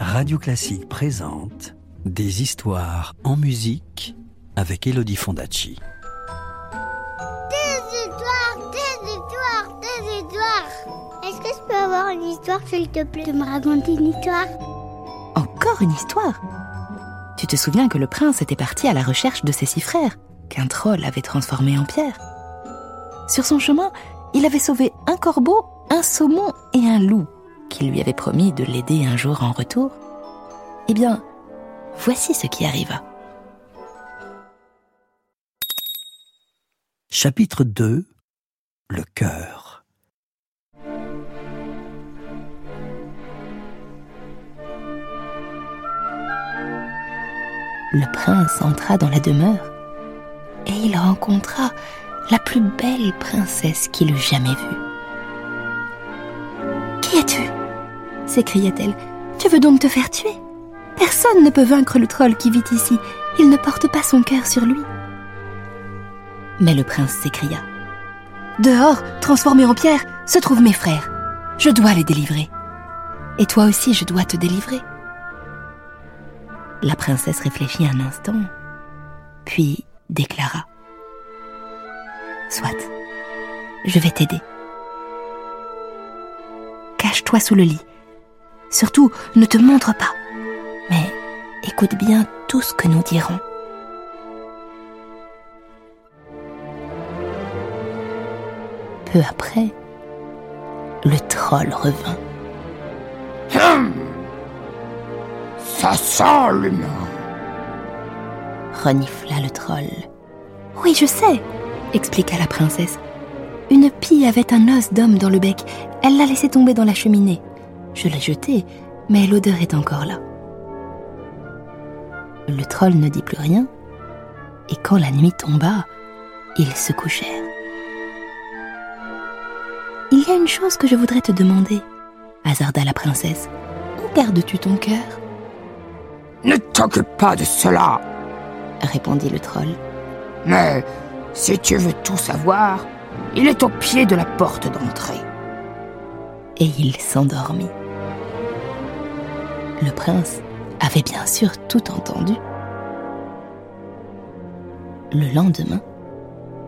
Radio Classique présente Des histoires en musique avec Elodie Fondacci. Des histoires, des histoires, des histoires. Est-ce que je peux avoir une histoire, s'il te plaît, de me raconter une histoire? Encore une histoire? Tu te souviens que le prince était parti à la recherche de ses six frères, qu'un troll avait transformés en pierre? Sur son chemin, il avait sauvé un corbeau, un saumon et un loup, qui lui avaient promis de l'aider un jour en retour. Eh bien, voici ce qui arriva. Chapitre 2 Le cœur Le prince entra dans la demeure et il rencontra la plus belle princesse qu'il eût jamais vue. Qui es-tu? S'écria-t-elle. Tu veux donc te faire tuer? Personne ne peut vaincre le troll qui vit ici. Il ne porte pas son cœur sur lui. Mais le prince s'écria. Dehors, transformé en pierre, se trouvent mes frères. Je dois les délivrer. Et toi aussi, je dois te délivrer. La princesse réfléchit un instant, puis déclara. Soit, je vais t'aider. Cache-toi sous le lit. Surtout, ne te montre pas. Mais écoute bien tout ce que nous dirons. Peu après, le troll revint. Hum Ça sent l'humain renifla le troll. Oui, je sais, expliqua la princesse. Une pie avait un os d'homme dans le bec. Elle l'a laissé tomber dans la cheminée. Je l'ai jeté, mais l'odeur est encore là. Le troll ne dit plus rien, et quand la nuit tomba, ils se couchèrent. Il y a une chose que je voudrais te demander, hasarda la princesse. Où gardes-tu ton cœur? Ne t'occupe pas de cela répondit le troll. Mais si tu veux tout savoir, il est au pied de la porte d'entrée. Et il s'endormit. Le prince avait bien sûr tout entendu. Le lendemain,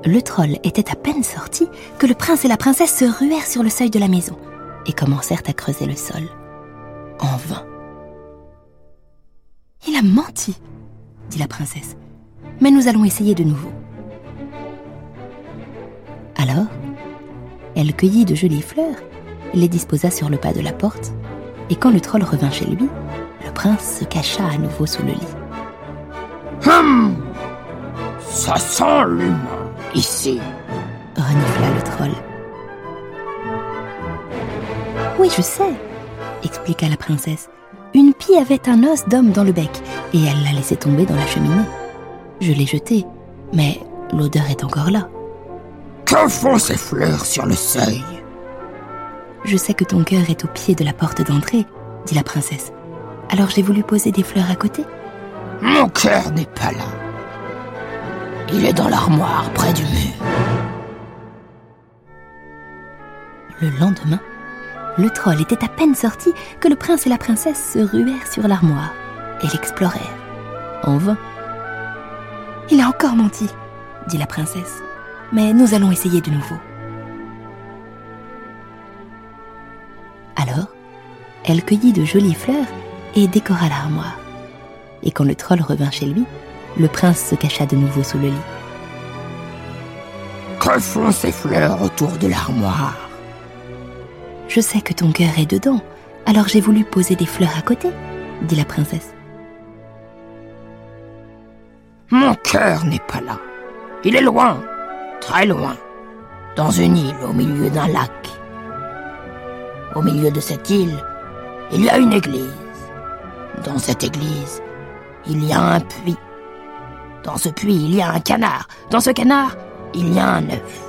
le troll était à peine sorti que le prince et la princesse se ruèrent sur le seuil de la maison et commencèrent à creuser le sol. En vain. Il a menti, dit la princesse. Mais nous allons essayer de nouveau. Alors, elle cueillit de jolies fleurs, les disposa sur le pas de la porte, et quand le troll revint chez lui, le prince se cacha à nouveau sous le lit. Hum Ça sent l'humain, ici renifla le troll. Oui, je sais, expliqua la princesse. Une pie avait un os d'homme dans le bec, et elle l'a laissé tomber dans la cheminée. Je l'ai jeté, mais l'odeur est encore là. Que font ces fleurs sur le seuil? Je sais que ton cœur est au pied de la porte d'entrée, dit la princesse. Alors j'ai voulu poser des fleurs à côté. Mon cœur n'est pas là. Il est dans l'armoire près du mur. Le lendemain, le troll était à peine sorti que le prince et la princesse se ruèrent sur l'armoire et l'explorèrent. En vain. Il a encore menti, dit la princesse. Mais nous allons essayer de nouveau. Elle cueillit de jolies fleurs et décora l'armoire. Et quand le troll revint chez lui, le prince se cacha de nouveau sous le lit. Que font ces fleurs autour de l'armoire Je sais que ton cœur est dedans, alors j'ai voulu poser des fleurs à côté, dit la princesse. Mon cœur n'est pas là. Il est loin, très loin, dans une île au milieu d'un lac. Au milieu de cette île, il y a une église. Dans cette église, il y a un puits. Dans ce puits, il y a un canard. Dans ce canard, il y a un œuf.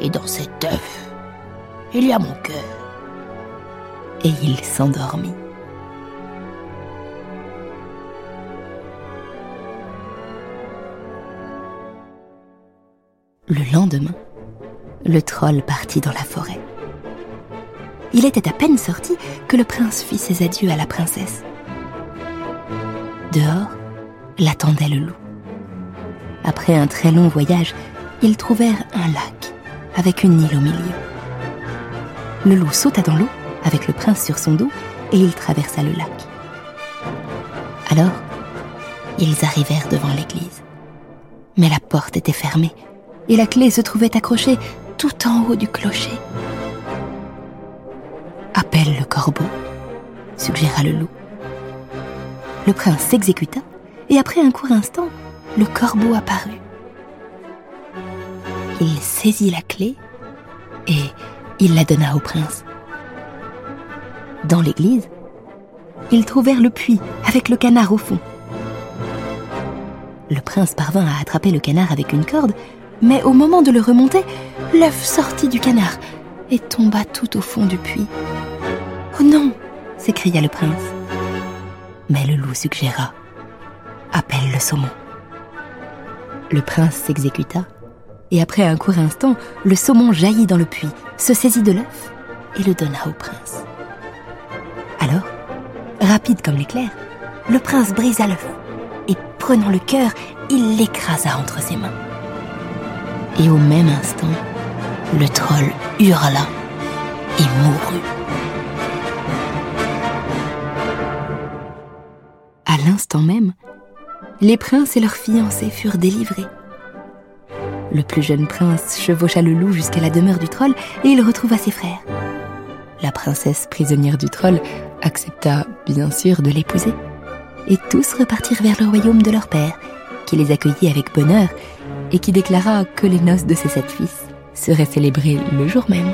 Et dans cet œuf, il y a mon cœur. Et il s'endormit. Le lendemain, le troll partit dans la forêt. Il était à peine sorti que le prince fit ses adieux à la princesse. Dehors, l'attendait le loup. Après un très long voyage, ils trouvèrent un lac avec une île au milieu. Le loup sauta dans l'eau avec le prince sur son dos et il traversa le lac. Alors, ils arrivèrent devant l'église. Mais la porte était fermée et la clé se trouvait accrochée tout en haut du clocher. Suggéra le loup. Le prince s'exécuta et après un court instant, le corbeau apparut. Il saisit la clé et il la donna au prince. Dans l'église, ils trouvèrent le puits avec le canard au fond. Le prince parvint à attraper le canard avec une corde, mais au moment de le remonter, l'œuf sortit du canard et tomba tout au fond du puits. Oh non s'écria le prince. Mais le loup suggéra Appelle le saumon. Le prince s'exécuta, et après un court instant, le saumon jaillit dans le puits, se saisit de l'œuf et le donna au prince. Alors, rapide comme l'éclair, le prince brisa l'œuf et prenant le cœur, il l'écrasa entre ses mains. Et au même instant, le troll hurla et mourut. L'instant même, les princes et leurs fiancés furent délivrés. Le plus jeune prince chevaucha le loup jusqu'à la demeure du troll et il retrouva ses frères. La princesse prisonnière du troll accepta bien sûr de l'épouser. Et tous repartirent vers le royaume de leur père, qui les accueillit avec bonheur et qui déclara que les noces de ses sept fils seraient célébrées le jour même.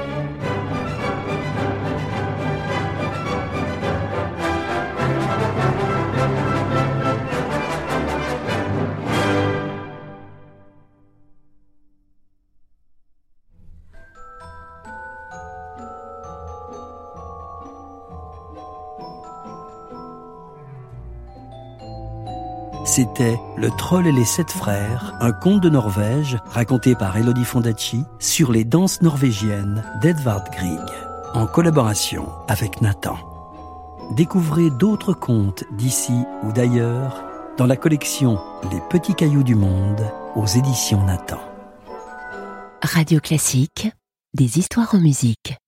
C'était Le Troll et les Sept Frères, un conte de Norvège raconté par Elodie Fondacci sur les danses norvégiennes d'Edvard Grieg, en collaboration avec Nathan. Découvrez d'autres contes d'ici ou d'ailleurs dans la collection Les Petits Cailloux du Monde aux éditions Nathan. Radio Classique, des histoires en musique.